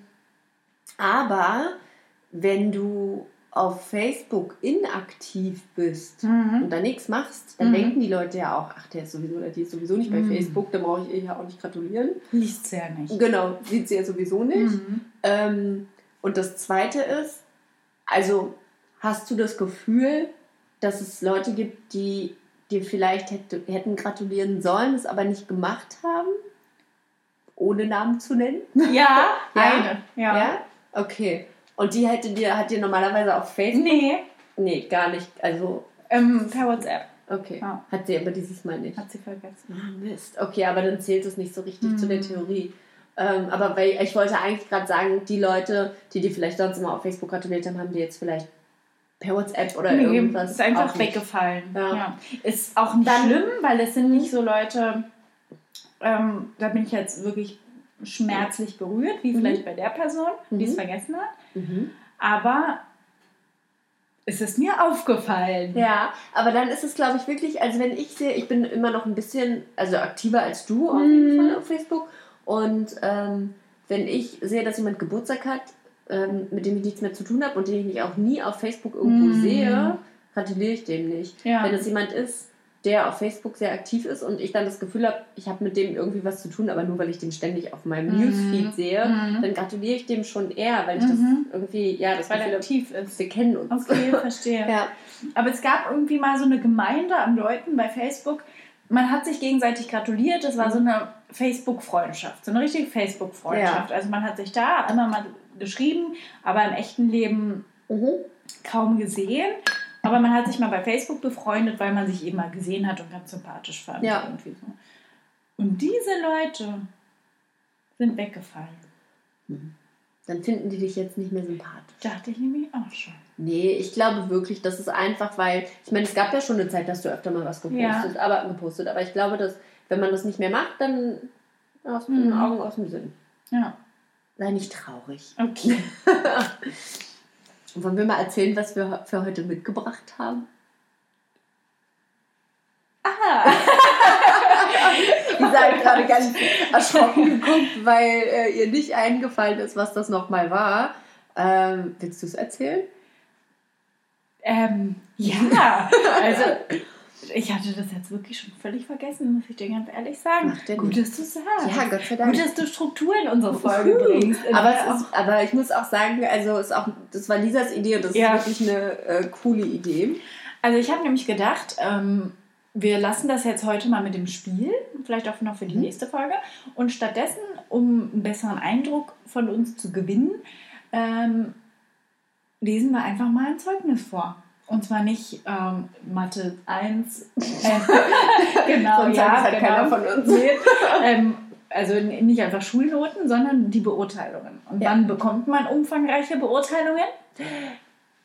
aber wenn du auf Facebook inaktiv bist Mhm. und da nichts machst, dann Mhm. denken die Leute ja auch, ach, der ist sowieso oder die ist sowieso nicht bei Mhm. Facebook, dann brauche ich ihr ja auch nicht gratulieren. Liest ja nicht. Genau, sieht sie ja sowieso nicht. Mhm. Ähm, und das Zweite ist, also hast du das Gefühl, dass es Leute gibt, die dir vielleicht hätte, hätten gratulieren sollen, es aber nicht gemacht haben? Ohne Namen zu nennen? Ja, Ja? eine. Ja. Ja? Okay. Und die hätte dir, hat dir normalerweise auf Facebook? Nee, Nee, gar nicht. Also, ähm, per WhatsApp. okay. Ja. Hat sie aber dieses Mal nicht. Hat sie vergessen. Ah, Mist. Okay, aber dann zählt es nicht so richtig Mhm. zu der Theorie. Ähm, aber weil ich wollte eigentlich gerade sagen, die Leute, die dir vielleicht sonst immer auf Facebook gratuliert haben, haben dir jetzt vielleicht per WhatsApp oder Nee, irgendwas. ist einfach weggefallen. Ja. Ja. Ist auch nicht Dann- schlimm, weil es sind nicht so Leute, ähm, da bin ich jetzt wirklich schmerzlich berührt, wie Mhm. vielleicht bei der Person, die es Mhm. vergessen hat. Mhm. Aber es ist mir aufgefallen. Ja, aber dann ist es, glaube ich, wirklich, also wenn ich sehe, ich bin immer noch ein bisschen, also aktiver als du auf Mhm. jeden Fall auf Facebook. Und ähm, wenn ich sehe, dass jemand Geburtstag hat, ähm, mit dem ich nichts mehr zu tun habe und den ich auch nie auf Facebook irgendwo Mhm. sehe, gratuliere ich dem nicht. Ja. Wenn es jemand ist, der auf Facebook sehr aktiv ist und ich dann das Gefühl habe, ich habe mit dem irgendwie was zu tun, aber nur weil ich den ständig auf meinem Mhm. Newsfeed sehe, Mhm. dann gratuliere ich dem schon eher, weil ich Mhm. das irgendwie, ja, das Weil Gefühl er habe, tief ist. wir kennen uns. Okay, verstehe. Ja. Aber es gab irgendwie mal so eine Gemeinde an Leuten bei Facebook. Man hat sich gegenseitig gratuliert. Das war so eine Facebook-Freundschaft. So eine richtige Facebook-Freundschaft. Also man hat sich da immer mal geschrieben, aber im echten Leben Mhm. kaum gesehen. Aber man hat sich mal bei Facebook befreundet, weil man sich eben mal gesehen hat und ganz sympathisch fand. Ja. Irgendwie so. Und diese Leute sind weggefallen. Dann finden die dich jetzt nicht mehr sympathisch. Dachte ich nämlich auch schon. Nee, ich glaube wirklich, das ist einfach, weil, ich meine, es gab ja schon eine Zeit, dass du öfter mal was gepostet, aber gepostet. Aber ich glaube, dass, wenn man das nicht mehr macht, dann aus den Mhm. Augen, aus dem Sinn. Ja, Sei nicht traurig. okay. Wollen wir mal erzählen, was wir für heute mitgebracht haben? Ah, Ihr seid gerade ganz erschrocken geguckt, weil äh, ihr nicht eingefallen ist, was das nochmal war. Ähm, willst du es erzählen? ähm, ja, also Ich hatte das jetzt wirklich schon völlig vergessen, muss ich dir ganz ehrlich sagen. Macht Gut, dass du sagst. Ja, Gott sei Dank. Gut, dass du Struktur in unsere Folge bringst. aber, ist, aber ich muss auch sagen, also ist auch, das war Lisas Idee und das Ja. ist wirklich eine äh, coole Idee. Also ich habe nämlich gedacht, ähm, wir lassen das jetzt heute mal mit dem Spiel, vielleicht auch noch für die Mhm. nächste Folge. Und stattdessen, um einen besseren Eindruck von uns zu gewinnen, ähm, lesen wir einfach mal ein Zeugnis vor. Und zwar nicht ähm, Mathe 1. Äh, genau, Sonst ja, hat genau. keiner von uns. Ähm, also nicht einfach Schulnoten, sondern die Beurteilungen. Und Ja. wann bekommt man umfangreiche Beurteilungen?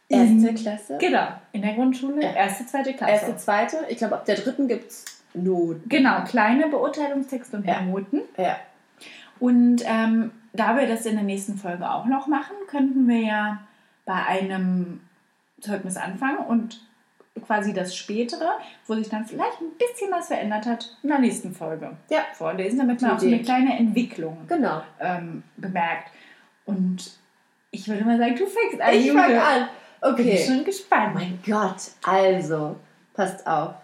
Erste Klasse. Genau, in der Grundschule, Ja. erste, zweite Klasse. Erste, zweite. Ich glaube, ab der dritten gibt es Noten. Genau, kleine Beurteilungstexte und Ja. Noten. Ja. Und ähm, da wir das in der nächsten Folge auch noch machen, könnten wir ja bei einem Zeugnis anfangen und quasi das spätere, wo sich dann vielleicht ein bisschen was verändert hat, in der nächsten Folge Ja. vorlesen, damit man auch so eine kleine Entwicklung Genau. ähm, bemerkt. Und ich würde mal sagen, du fängst an. Ich fange an. Bin Okay. ich schon gespannt. Mein Gott, also, passt auf.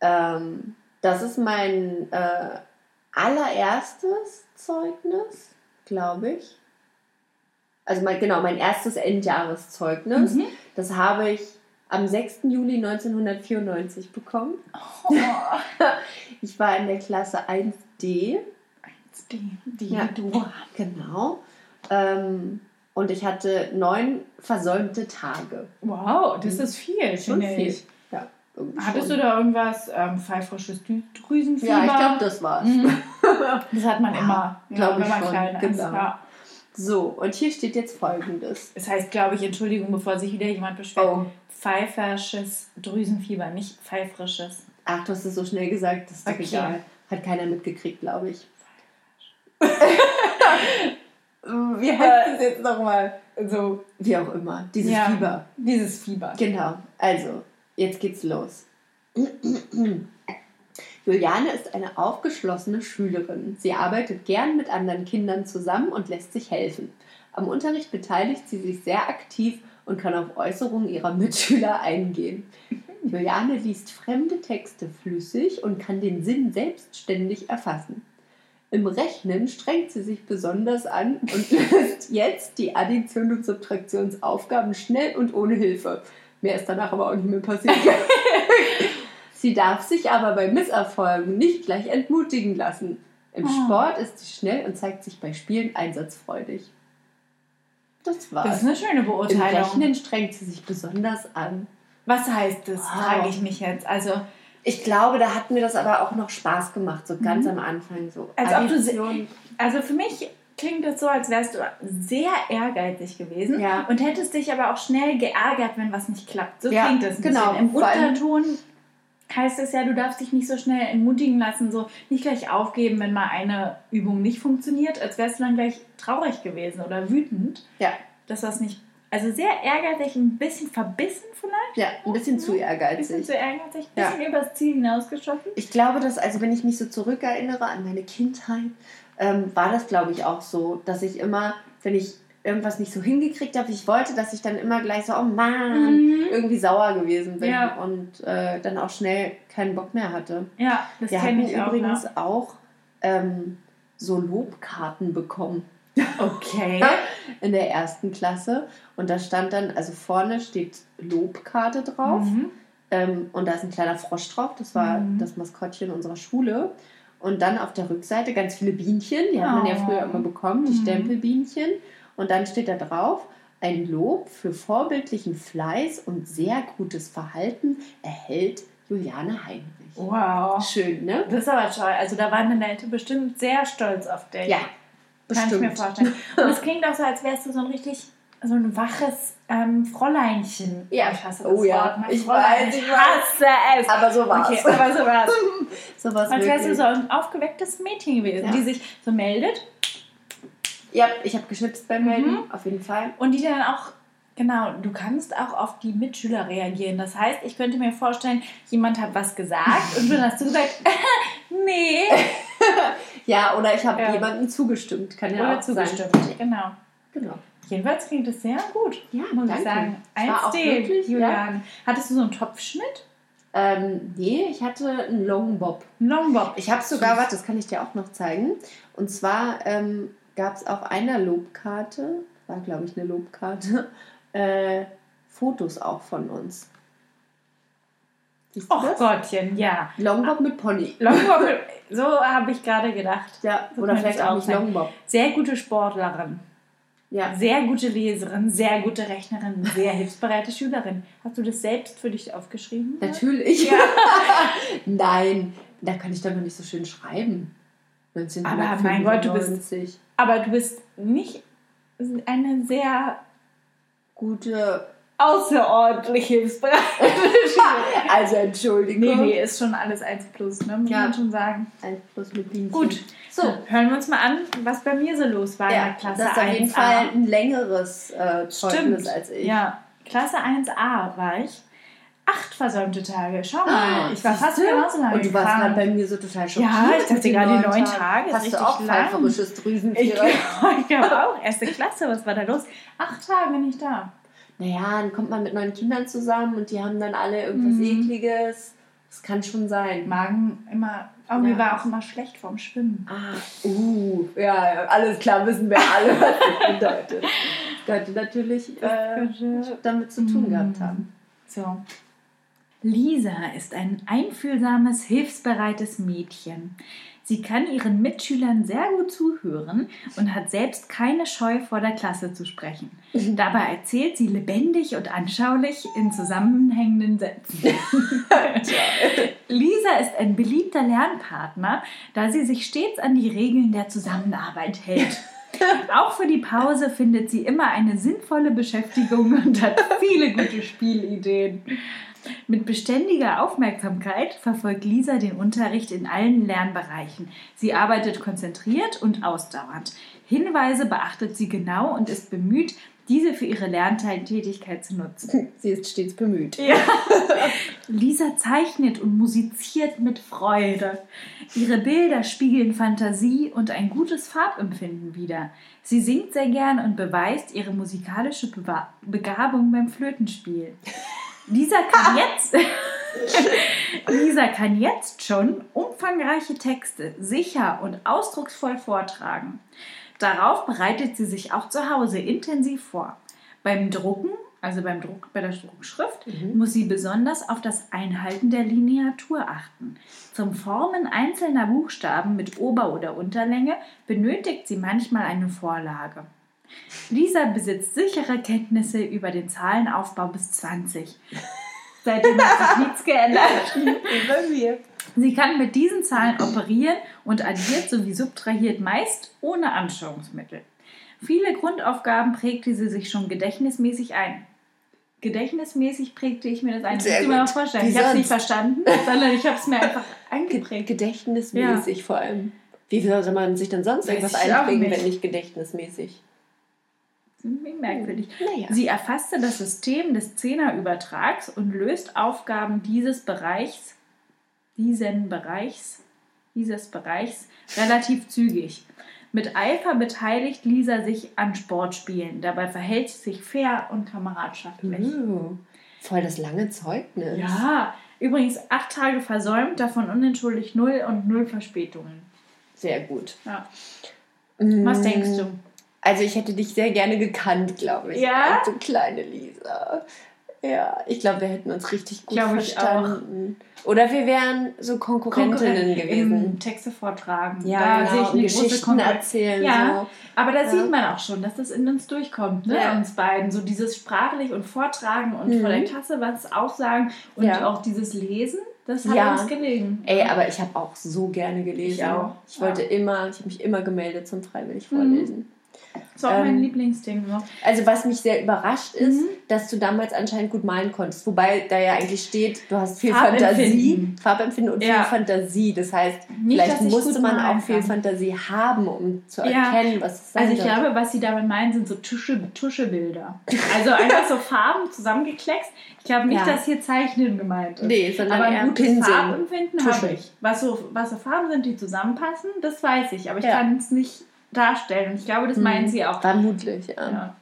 Ähm, das ist mein äh, allererstes Zeugnis, glaube ich. Also mein, genau, mein erstes Endjahreszeugnis. Mhm. Das habe ich am 6. Juli 1994 bekommen. Oh, Ich war in der Klasse 1D. die, die Ja. du. Genau. Ähm, und ich hatte neun versäumte Tage. Wow, das ist viel, Schon viel. Ja, Hattest schon. du da irgendwas, ähm, pfeifrisches Drüsenfieber? Ja, ich glaube, das war's. Mhm. Das hat man Ja, immer, glaub wenn man schon, klein ist. genau. Ja. So, und hier steht jetzt folgendes. Das heißt, glaube ich, Entschuldigung, bevor sich wieder jemand beschwert, Oh. pfeifersches Drüsenfieber, nicht pfeifrisches. Ach, du hast es so schnell gesagt, das ist doch Okay. egal. Hat keiner mitgekriegt, glaube ich. Wie heißt das jetzt nochmal? So, Wie auch immer. Dieses Ja. Fieber. dieses Fieber. Genau. Also, jetzt geht's los. Juliane ist eine aufgeschlossene Schülerin. Sie arbeitet gern mit anderen Kindern zusammen und lässt sich helfen. Am Unterricht beteiligt sie sich sehr aktiv und kann auf Äußerungen ihrer Mitschüler eingehen. Juliane liest fremde Texte flüssig und kann den Sinn selbstständig erfassen. Im Rechnen strengt sie sich besonders an und löst jetzt die Addition und Subtraktionsaufgaben schnell und ohne Hilfe. Mehr ist danach aber auch nicht mehr passiert. sie darf sich aber bei Misserfolgen nicht gleich entmutigen lassen. Im Oh. Sport ist sie schnell und zeigt sich bei Spielen einsatzfreudig. Das war's. Das ist eine schöne Im Beurteilung. Rechnen strengt sie sich besonders an. Was heißt das, Wow. frage ich mich jetzt. Also, Ich glaube, da hat mir das aber auch noch Spaß gemacht, so ganz Mhm. am Anfang. So Als ob du also für mich klingt das so, als wärst du sehr ehrgeizig gewesen Ja. und hättest dich aber auch schnell geärgert, wenn was nicht klappt. So Ja, klingt das ein genau. bisschen. Im Unterton heißt es ja, du darfst dich nicht so schnell entmutigen lassen, so nicht gleich aufgeben, wenn mal eine Übung nicht funktioniert, als wärst du dann gleich traurig gewesen oder wütend, Ja. dass das nicht. Also sehr ehrgeizig, ein bisschen verbissen vielleicht, ja, ein bisschen zu ein bisschen ehrgeizig. zu ehrgeizig, ein Ja. bisschen übers Ziel hinausgeschossen. Ich glaube, dass, also wenn ich mich so zurückerinnere an meine Kindheit, ähm, war das, glaube ich, auch so, dass ich immer, wenn ich irgendwas nicht so hingekriegt habe, ich wollte, dass ich dann immer gleich so, oh Mann, Mhm. irgendwie sauer gewesen bin Ja. und äh, dann auch schnell keinen Bock mehr hatte. Ja, das Wir hatten ich auch. übrigens Ne? auch ähm, so Lobkarten bekommen. Okay. in der ersten Klasse. Und da stand dann, also vorne steht Lobkarte drauf. Mhm. Ähm, und da ist ein kleiner Frosch drauf. Das war Mhm. das Maskottchen unserer Schule. Und dann auf der Rückseite ganz viele Bienchen. Die hat man ja Oh. früher immer bekommen, die Mhm. Stempelbienchen. Und dann steht da drauf, ein Lob für vorbildlichen Fleiß und sehr gutes Verhalten erhält Juliane Heinrich. Wow. Schön, ne? Das ist aber toll. Also da waren deine Eltern bestimmt sehr stolz auf dich. Ja, Kann ich mir bestimmt. vorstellen. Und es klingt auch so, als wärst du so ein richtig, so ein waches ähm, Fräuleinchen. Ja. Oh, ich hasse das Oh ja. Wort. ne? Ich weiß, ich hasse es. Aber so war's. Okay, aber so war's. So war's Als wärst du so ein aufgewecktes Mädchen gewesen, Ja. die sich so meldet Ja, ich habe geschnipst beim Melden, Mhm. auf jeden Fall. und die dann auch, genau, du kannst auch auf die Mitschüler reagieren. Das heißt, ich könnte mir vorstellen, jemand hat was gesagt und dann hast du gesagt, nee. Ja, oder ich habe Ja. jemandem zugestimmt. Kann ja Oder auch zugestimmt. sein. Genau. Genau. Jedenfalls klingt es sehr gut, Ja, muss danke. ich sagen. Es war auch 1D, wirklich, ja. Julian. Hattest du so einen Topfschnitt? Ähm, nee, ich hatte einen Longbob. Longbob. Ich habe sogar, warte, das kann ich dir auch noch zeigen. Und zwar ähm, gab es auf einer Lobkarte, war glaube ich eine Lobkarte, äh, Fotos auch von uns. Siehst Oh das? Gottchen, ja. Longbob mit Pony. Longbob, so habe ich gerade gedacht. Ja, So oder vielleicht auch nicht. Longbob. Sehr gute Sportlerin, Ja. sehr gute Leserin, sehr gute Rechnerin, sehr hilfsbereite Schülerin. Hast du das selbst für dich aufgeschrieben? Natürlich. Nein, da kann ich doch noch nicht so schön schreiben. Aber mein Gott, du bist- 1995. Aber du bist nicht eine sehr gute. außerordentlich hilfsbereite Schülerin. Also Entschuldigung. Nee, nee, ist schon alles 1 plus, ne? muss Ja. man schon sagen. Ein Plus mit Bienchen. Gut, So. hören wir uns mal an, was bei mir so los war in Ja, der Klasse das ist auf jeden 1a. Fall ein längeres äh, Zeugnis Stimmt. als ich. Ja, Klasse 1a war ich. Acht versäumte Tage. Schau mal, ich war fast genauso lange Und du warst gerade bei mir so total schockiert. Ja, ich dachte gerade, neun neun. Tage Hast du auch lang. pfeiferisches Ich Drüsenfieber? glaube glaub auch. Erste Klasse, was war da los? Acht Tage nicht da. Naja, dann kommt man mit neun Kindern zusammen und die haben dann alle irgendwas Mhm. Ekliges. Das kann schon sein. Magen immer. Oh, mir Ja. war auch immer schlecht vorm Schwimmen. Ah, uh, ja, alles klar, wissen wir alle, was das bedeutet. Das könnte natürlich äh, damit zu tun Mhm. gehabt haben. So. Lisa ist ein einfühlsames, hilfsbereites Mädchen. Sie kann ihren Mitschülern sehr gut zuhören und hat selbst keine Scheu vor der Klasse zu sprechen. Dabei erzählt sie lebendig und anschaulich in zusammenhängenden Sätzen. Lisa ist ein beliebter Lernpartner, da sie sich stets an die Regeln der Zusammenarbeit hält. Auch für die Pause findet sie immer eine sinnvolle Beschäftigung und hat viele gute Spielideen. Mit beständiger Aufmerksamkeit verfolgt Lisa den Unterricht in allen Lernbereichen. Sie arbeitet konzentriert und ausdauernd. Hinweise beachtet sie genau und ist bemüht, diese für ihre Lerntätigkeit zu nutzen. Sie ist stets bemüht. Ja. Lisa zeichnet und musiziert mit Freude. Ihre Bilder spiegeln Fantasie und ein gutes Farbempfinden wider. Sie singt sehr gern und beweist ihre musikalische Bewa- Begabung beim Flötenspiel. Lisa kann jetzt Lisa kann jetzt schon umfangreiche Texte sicher und ausdrucksvoll vortragen. Darauf bereitet sie sich auch zu Hause intensiv vor. Beim Drucken, also beim Druck, bei der Druckschrift, muss sie besonders auf das Einhalten der Lineatur achten. Zum Formen einzelner Buchstaben mit Ober- oder Unterlänge benötigt sie manchmal eine Vorlage. Lisa besitzt sichere Kenntnisse über den Zahlenaufbau bis 20. Seitdem hat sich nichts geändert. Mir. Sie kann mit diesen Zahlen operieren und addiert sowie subtrahiert meist ohne Anschauungsmittel. Viele Grundaufgaben prägte sie sich schon gedächtnismäßig ein. Gedächtnismäßig prägte ich mir das ein. Sehr du mir mal gut. vorstellen. Wie ich habe es nicht verstanden, sondern ich habe es mir einfach Ge eingeprägt. gedächtnismäßig vor allem. Wie soll man sich denn sonst Weiß irgendwas ich auch einprägen, wenn nicht gedächtnismäßig? Wie merkwürdig. Naja. Sie erfasste das System des Zehnerübertrags und löst Aufgaben dieses Bereichs, diesen Bereichs, dieses Bereichs relativ zügig. Mit Eifer beteiligt Lisa sich an Sportspielen. Dabei verhält sie sich fair und kameradschaftlich. Uh, voll das lange Zeugnis. Ja, übrigens acht Tage versäumt, davon unentschuldigt null und null Verspätungen. Sehr gut. Ja. Was Mm, denkst du? Also ich hätte dich sehr gerne gekannt, glaube ich. Ja? Als so kleine Lisa. Ja, ich glaube, wir hätten uns richtig gut Glaube ich verstanden. Oder wir wären so Konkurrentinnen gewesen. Im Texte vortragen. Ja, da genau. sehe ich Geschichten erzählen. Ja, aber da Ja. sieht man auch schon, dass das in uns durchkommt, ne? Ja. uns beiden. So dieses sprachlich und Vortragen und Mhm. vor der Klasse was aussagen und Ja. auch dieses Lesen, das hat Ja. uns gelegen. So. Ey, aber ich habe auch so gerne gelesen. Ich auch. Ich wollte immer, ich habe mich immer gemeldet zum freiwillig Mhm. Das war auch mein Ähm, Lieblingsding. Ne? Also was mich sehr überrascht ist, Mhm. dass du damals anscheinend gut malen konntest. Wobei da ja eigentlich steht, du hast viel. Fantasie, Farbempfinden und Ja. viel Fantasie. Das heißt, Nicht, vielleicht musste man auch viel kann. Fantasie haben, um zu Ja. erkennen, was es sein Also ich soll. glaube, was sie damit meinen, sind so Tusche, Tuschebilder. Also einfach so Farben zusammengekleckst. Ich glaube nicht, Ja. dass hier Zeichnen gemeint ist. Nee, sondern aber ein gutes Pinseln. Farbempfinden habe ich. Was so, was so Farben sind, die zusammenpassen, das weiß ich. Aber ich kann es nicht darstellen. Und ich glaube, das Mhm. meinen sie auch. Vermutlich, ja. Ja.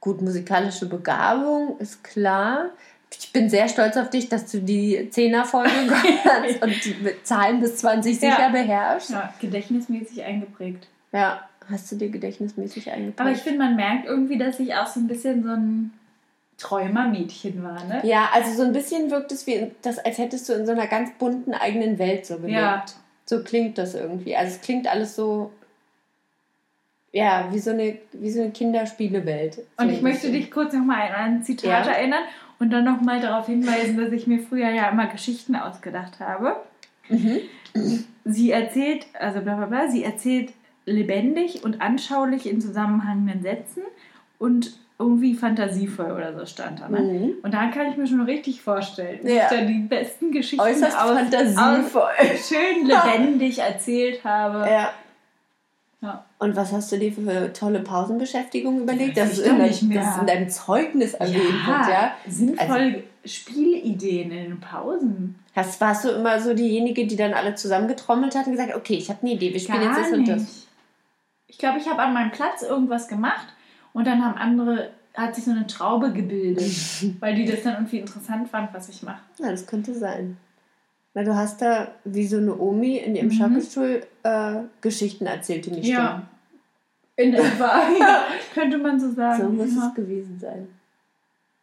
Gut, musikalische Begabung ist klar. Ich bin sehr stolz auf dich, dass du die Zehner-Folge kannst und die Zahlen bis 20 sicher Ja. beherrschst. Ja, gedächtnismäßig eingeprägt. Ja, hast du dir gedächtnismäßig eingepackt. Aber ich finde, man merkt irgendwie, dass ich auch so ein bisschen so ein Träumermädchen war, ne? Ja, also so ein bisschen wirkt es wie, das, als hättest du in so einer ganz bunten eigenen Welt so gelebt. Ja. So klingt das irgendwie. Also es klingt alles so, ja, wie so eine, wie so eine Kinderspielewelt. Und ich möchte dich kurz nochmal an ein Zitat Ja. erinnern und dann nochmal darauf hinweisen, dass ich mir früher ja immer Geschichten ausgedacht habe. Mhm. Sie erzählt, also bla bla bla, sie erzählt lebendig und anschaulich in zusammenhängenden Sätzen und irgendwie fantasievoll oder so stand da. Ne? Mhm. Und da kann ich mir schon richtig vorstellen, dass Ja. ich da die besten Geschichten Äußerst aus, fantasievoll. aus schön lebendig erzählt habe. Ja. Ja. Und was hast du dir für tolle Pausenbeschäftigung überlegt? Dass ich es in, dein- dass deinem Zeugnis erwähnt wird, ja? sinnvolle Spielideen in den Pausen. Hast, warst du immer so diejenige, die dann alle zusammengetrommelt hat und gesagt, okay, ich habe eine Idee, wir spielen Gar jetzt das und nicht. das. Ich glaube, ich habe an meinem Platz irgendwas gemacht und dann haben andere, hat sich so eine Traube gebildet, weil die das dann irgendwie interessant fand, was ich mache. Ja, das könnte sein. Weil du hast da wie so eine Omi in ihrem Mhm. Schaukelstuhl äh, Geschichten erzählt, die nicht Ja. In etwa, ja, könnte man so sagen. stimmen. So muss ja. es gewesen sein.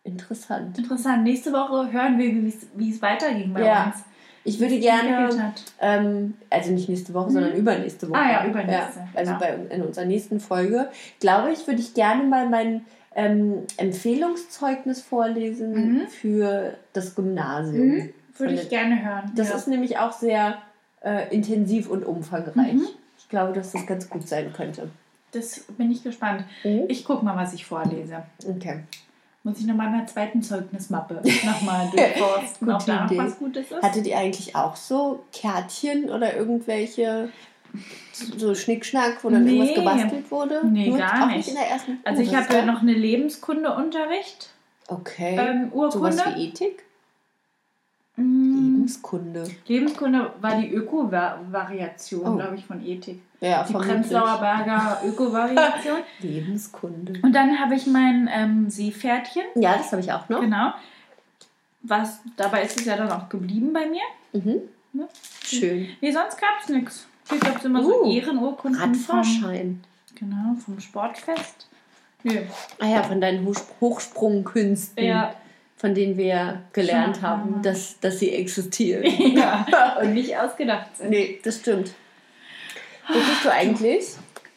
Interessant. Interessant. Nächste Woche hören wir, wie es- weiterging bei Ja. uns. Ich würde gerne, ähm, also nicht nächste Woche, Mhm. sondern übernächste Woche. Ah ja, übernächste, also genau. bei, in unserer nächsten Folge, glaube ich, würde ich gerne mal mein ähm, Empfehlungszeugnis vorlesen Mhm. für das Gymnasium. Mhm. Würde ich gerne hören. Das ja. ist nämlich auch sehr äh, intensiv und umfangreich. Mhm. Ich glaube, dass das ganz gut sein könnte. das bin ich gespannt. Ich gucke mal, was ich vorlese. Okay. Muss ich nochmal in der zweiten Zeugnismappe nochmal durchforsten, ob da was Gutes ist. Hattet ihr eigentlich auch so Kärtchen oder irgendwelche so Schnickschnack, wo dann Nee. irgendwas gebastelt wurde? Nee, Nur- gar nicht. in der ersten Also ich habe ja noch eine Lebenskundeunterricht, Okay. ähm, Sowas Urkunde. wie Ethik? Mm, Lebenskunde. Lebenskunde war die Öko-Variation, Oh. glaube ich, von Ethik. Ja, Die. Prenzlauer Berger Öko-Variation. Lebenskunde. Und dann habe ich mein ähm, Seepferdchen, Ja, das habe ich auch noch. genau. Was, dabei ist es ja dann auch geblieben bei mir. Mhm. Ne? Schön. Nee, sonst gab es nichts. Hier gab es immer so Uh, Ehrenurkunden vom, Radfahrschein. genau, vom Sportfest. Nö. Ah ja, von deinen Hochsp- Hochsprungkünsten, Ja. Von denen wir gelernt Schon haben, dass, dass sie existieren. ja. Und nicht ausgedacht sind. Nee, das stimmt. Wusstest du eigentlich,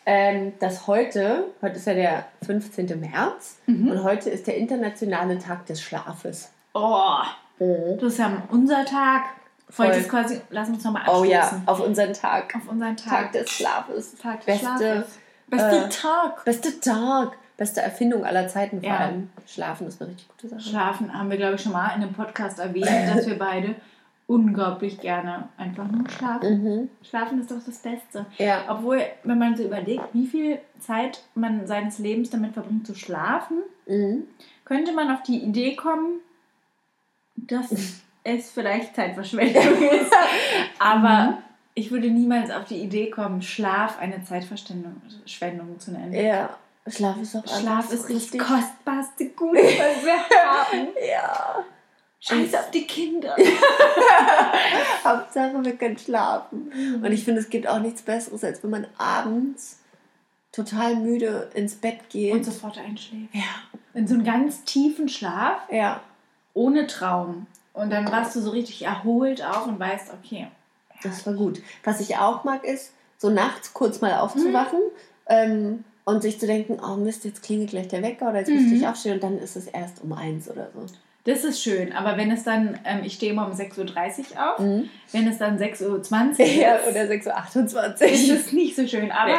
ähm, dass heute, heute ist ja der 15. März Mhm. und heute ist der internationale Tag des Schlafes. Oh, das ist ja unser Tag. Heute ist quasi, lass uns nochmal Oh anstoßen. ja, auf unseren Tag. Auf unseren Tag. Tag des Schlafes. Tag des Beste, Schlafes. Beste äh, Tag. Beste Tag. Beste Erfindung aller Zeiten vor Ja. allem. Schlafen ist eine richtig gute Sache. Schlafen haben wir, glaube ich, schon mal in einem Podcast erwähnt, dass wir beide unglaublich gerne einfach nur schlafen. Mhm. Schlafen ist doch das Beste. Ja. Obwohl, wenn man so überlegt, wie viel Zeit man seines Lebens damit verbringt zu schlafen, Mhm. könnte man auf die Idee kommen, dass es vielleicht Zeitverschwendung ist. Aber Mhm. ich würde niemals auf die Idee kommen, Schlaf eine Zeitverschwendung Verschwendung zu nennen. Ja. Schlaf ist auch Schlaf ist das richtig. kostbarste Gut, was wir haben. Ja. Scheiß auf die Kinder. Hauptsache, wir können schlafen. Mhm. Und ich finde, es gibt auch nichts Besseres, als wenn man abends total müde ins Bett geht. Und sofort einschläft. ja. In so einen ganz tiefen Schlaf, Ja. ohne Traum. Und dann wachst du so richtig erholt auf und weißt, okay, Das war gut. Was ich auch mag, ist, so nachts kurz mal aufzuwachen ähm, und sich zu denken, oh Mist, jetzt klingelt gleich der Wecker oder jetzt müsste Mhm. ich aufstehen und dann ist es erst um eins oder so. das ist schön. Aber wenn es dann, ähm, ich stehe immer um 6.30 Uhr auf, Mhm. wenn es dann 6.20 Uhr Ja, ist, oder ist 6.28 Uhr. es nicht so schön. Aber Nee.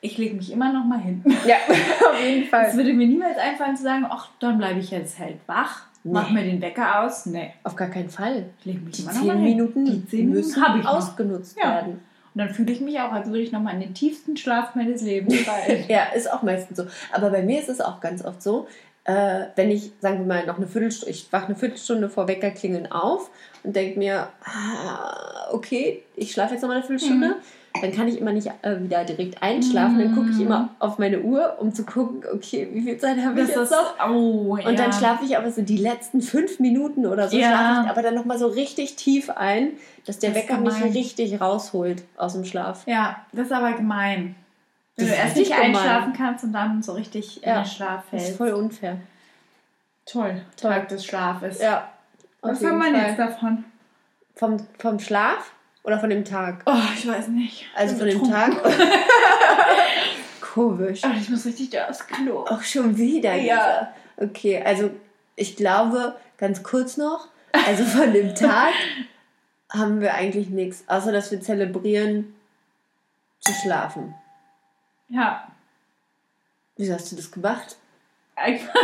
ich lege mich immer noch mal hin. Ja, auf jeden Es Fall. würde mir niemals einfallen zu sagen, ach, dann bleibe ich jetzt halt wach, mach Nee. mir den Wecker aus. Nee, Auf gar keinen Fall. ich lege mich Die immer noch mal zehn hin. Minuten Die zehn Minuten müssen habe ich noch. ausgenutzt Ja. werden. Und dann fühle ich mich auch, als würde ich noch mal in den tiefsten Schlaf meines Lebens fallen. Ja, ist auch meistens so. Aber bei mir ist es auch ganz oft so, äh, wenn ich, sagen wir mal, noch eine Viertelstunde, ich wache eine Viertelstunde vor Weckerklingeln auf und denke mir, ah, okay, ich schlafe jetzt noch mal eine Viertelstunde. Mhm. Dann kann ich immer nicht äh, wieder direkt einschlafen. Dann gucke ich immer auf meine Uhr, um zu gucken, okay, wie viel Zeit habe ich Das jetzt noch? oh, Und dann schlafe ich aber so die letzten fünf Minuten oder so, Ja. schlafe ich aber dann nochmal so richtig tief ein, dass der Das Wecker mich richtig rausholt aus dem Schlaf. Ja, das ist aber gemein. Wenn Das du erst nicht gemein. einschlafen kannst und dann so richtig in Ja, den Schlaf Das ist fällst. voll unfair. toll. Toll. Tag des Schlafes. Ja. Was haben wir jetzt davon? Vom, vom Schlaf oder von dem Tag? Oh, ich weiß nicht. Also von dem. Tag. Komisch. Ach, ich muss richtig da aufs Klo. Auch schon wieder. Ja. Lisa. Okay, also ich glaube, ganz kurz noch, also von dem Tag haben wir eigentlich nichts, außer dass wir zelebrieren, zu schlafen. Ja. Wieso hast du das gemacht? Einfach.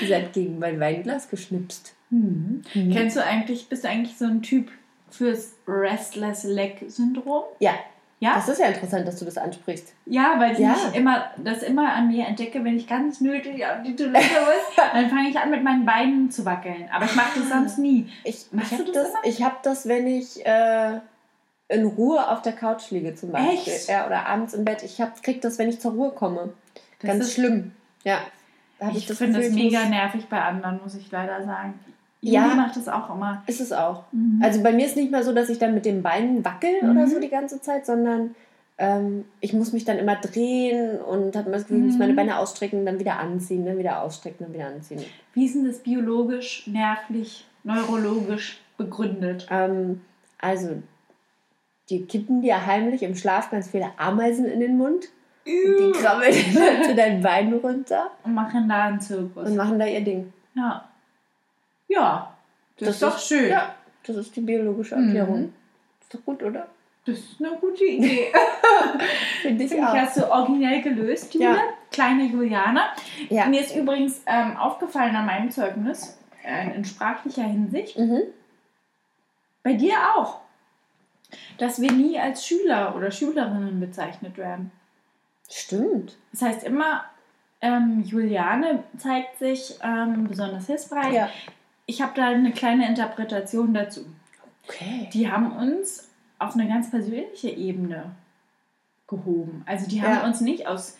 Sie hat gegen mein Weinglas geschnipst. Hm. Kennst du eigentlich, bist du eigentlich so ein Typ fürs Restless Leg Syndrom? Ja, Ja? das ist ja interessant, dass du das ansprichst. Ja, weil ich Ja. immer, das immer an mir entdecke, wenn ich ganz nötig auf die Toilette muss, dann fange ich an mit meinen Beinen zu wackeln. Aber ich mache das sonst nie. Ich, Machst ich du habe das das, ich hab das, wenn ich äh, in Ruhe auf der Couch liege zum Beispiel. Echt? Ja, oder abends im Bett. Ich hab, krieg das, wenn ich zur Ruhe komme. Das Ganz ist- schlimm. Ja. Da Ich, das finde das ich mega nervig bei anderen, muss ich leider sagen. Ja. Juli macht das auch immer. Ist es auch. Mhm. Also bei mir ist nicht mehr so, dass ich dann mit den Beinen wackel Mhm. oder so die ganze Zeit, sondern ähm, ich muss mich dann immer drehen und habe das Gefühl, ich muss Mhm. meine Beine ausstrecken, dann wieder anziehen, dann wieder ausstrecken, dann wieder anziehen. Wie ist denn das biologisch, nervlich, neurologisch begründet? Ähm, also, die kippen dir heimlich im Schlaf ganz viele Ameisen in den Mund. Und die krabbeln zu deinen Beinen runter Und machen da einen Zirkus. und machen da ihr Ding. ja. Ja. Das, ist doch schön. Ja, das ist die biologische Erklärung. Mhm. Ist doch gut, oder? Das ist eine gute Idee. Finde ich Finde ich, auch. hast du originell gelöst, Jule. Ja. Kleine Juliana. Ja. Mir ist übrigens ähm, aufgefallen an meinem Zeugnis, äh, in sprachlicher Hinsicht, Mhm. bei dir auch, dass wir nie als Schüler oder Schülerinnen bezeichnet werden. Stimmt. Das heißt immer, ähm, Juliane zeigt sich ähm, besonders hilfsbereit. Ja. Ich habe da eine kleine Interpretation dazu. Okay. Die haben uns auf eine ganz persönliche Ebene gehoben. Also die haben Ja. uns nicht aus,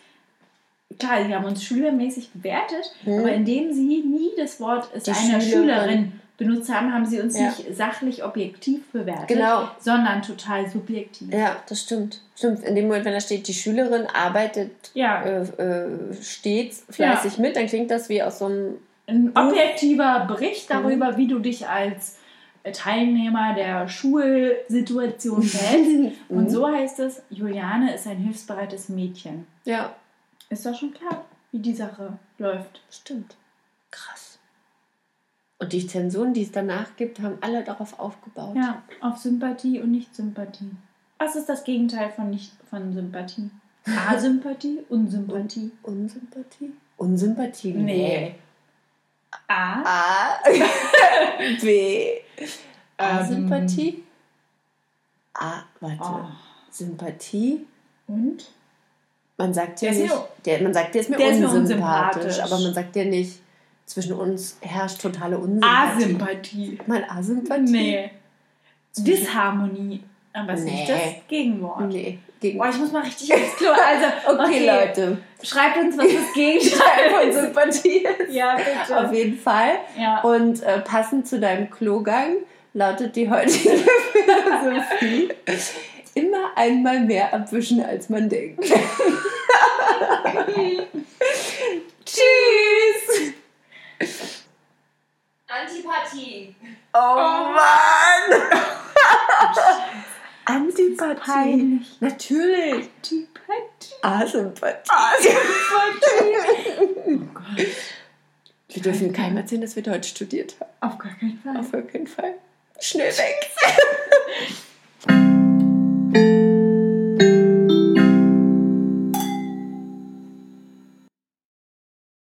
klar, die haben uns schülermäßig bewertet, Mhm. aber indem sie nie das Wort ist Die einer Schülerin. Schülerin benutzt haben, haben sie uns Ja. nicht sachlich objektiv bewertet, Genau. sondern total subjektiv. Ja, das stimmt. Stimmt. In dem Moment, wenn da steht, die Schülerin arbeitet Ja, äh, äh, stets fleißig mit, dann klingt das wie aus so einem. Ein objektiver Bericht Mhm. darüber, wie du dich als Teilnehmer der Schulsituation verhältst. Und Mhm. so heißt es, Juliane ist ein hilfsbereites Mädchen. Ja, Ist doch schon klar, wie die Sache läuft. stimmt. Krass. Und die Zensuren, die es danach gibt, haben alle darauf aufgebaut. Ja, auf Sympathie und Nicht-Sympathie. Was ist das Gegenteil von nicht von Sympathie? Asympathie, Unsympathie. Unsympathie? Unsympathie? Nee. A. A. B. Asympathie? A. Warte. Oh. Sympathie? Und? Man sagt ja Der nicht, der, man sagt, der ist mir der ist mir unsympathisch, unsympathisch. aber man sagt ja nicht, zwischen uns herrscht totale Unsympathie. Asympathie. Mal Asympathie? Nee. Disharmonie. Aber es ist nicht Nee. das Gegenwort. Nee. Gegen Boah, ich muss mal richtig aufs Klo. Also, okay, Leute. Schreibt uns, was das Gegenteil Von Sympathie ist. Ja, bitte. Auf jeden Fall. Ja. Und äh, passend zu deinem Klogang lautet die heutige Philosophie: immer einmal mehr abwischen, als man denkt. Tschüss! Antipathie. Oh Mann! Antipathie. Natürlich. Antipathie. Asympathie. Asympathie. oh Gott. Wir dürfen keinem erzählen, dass wir Deutsch studiert haben. Auf gar keinen Fall. Auf gar keinen Fall. Schnell weg.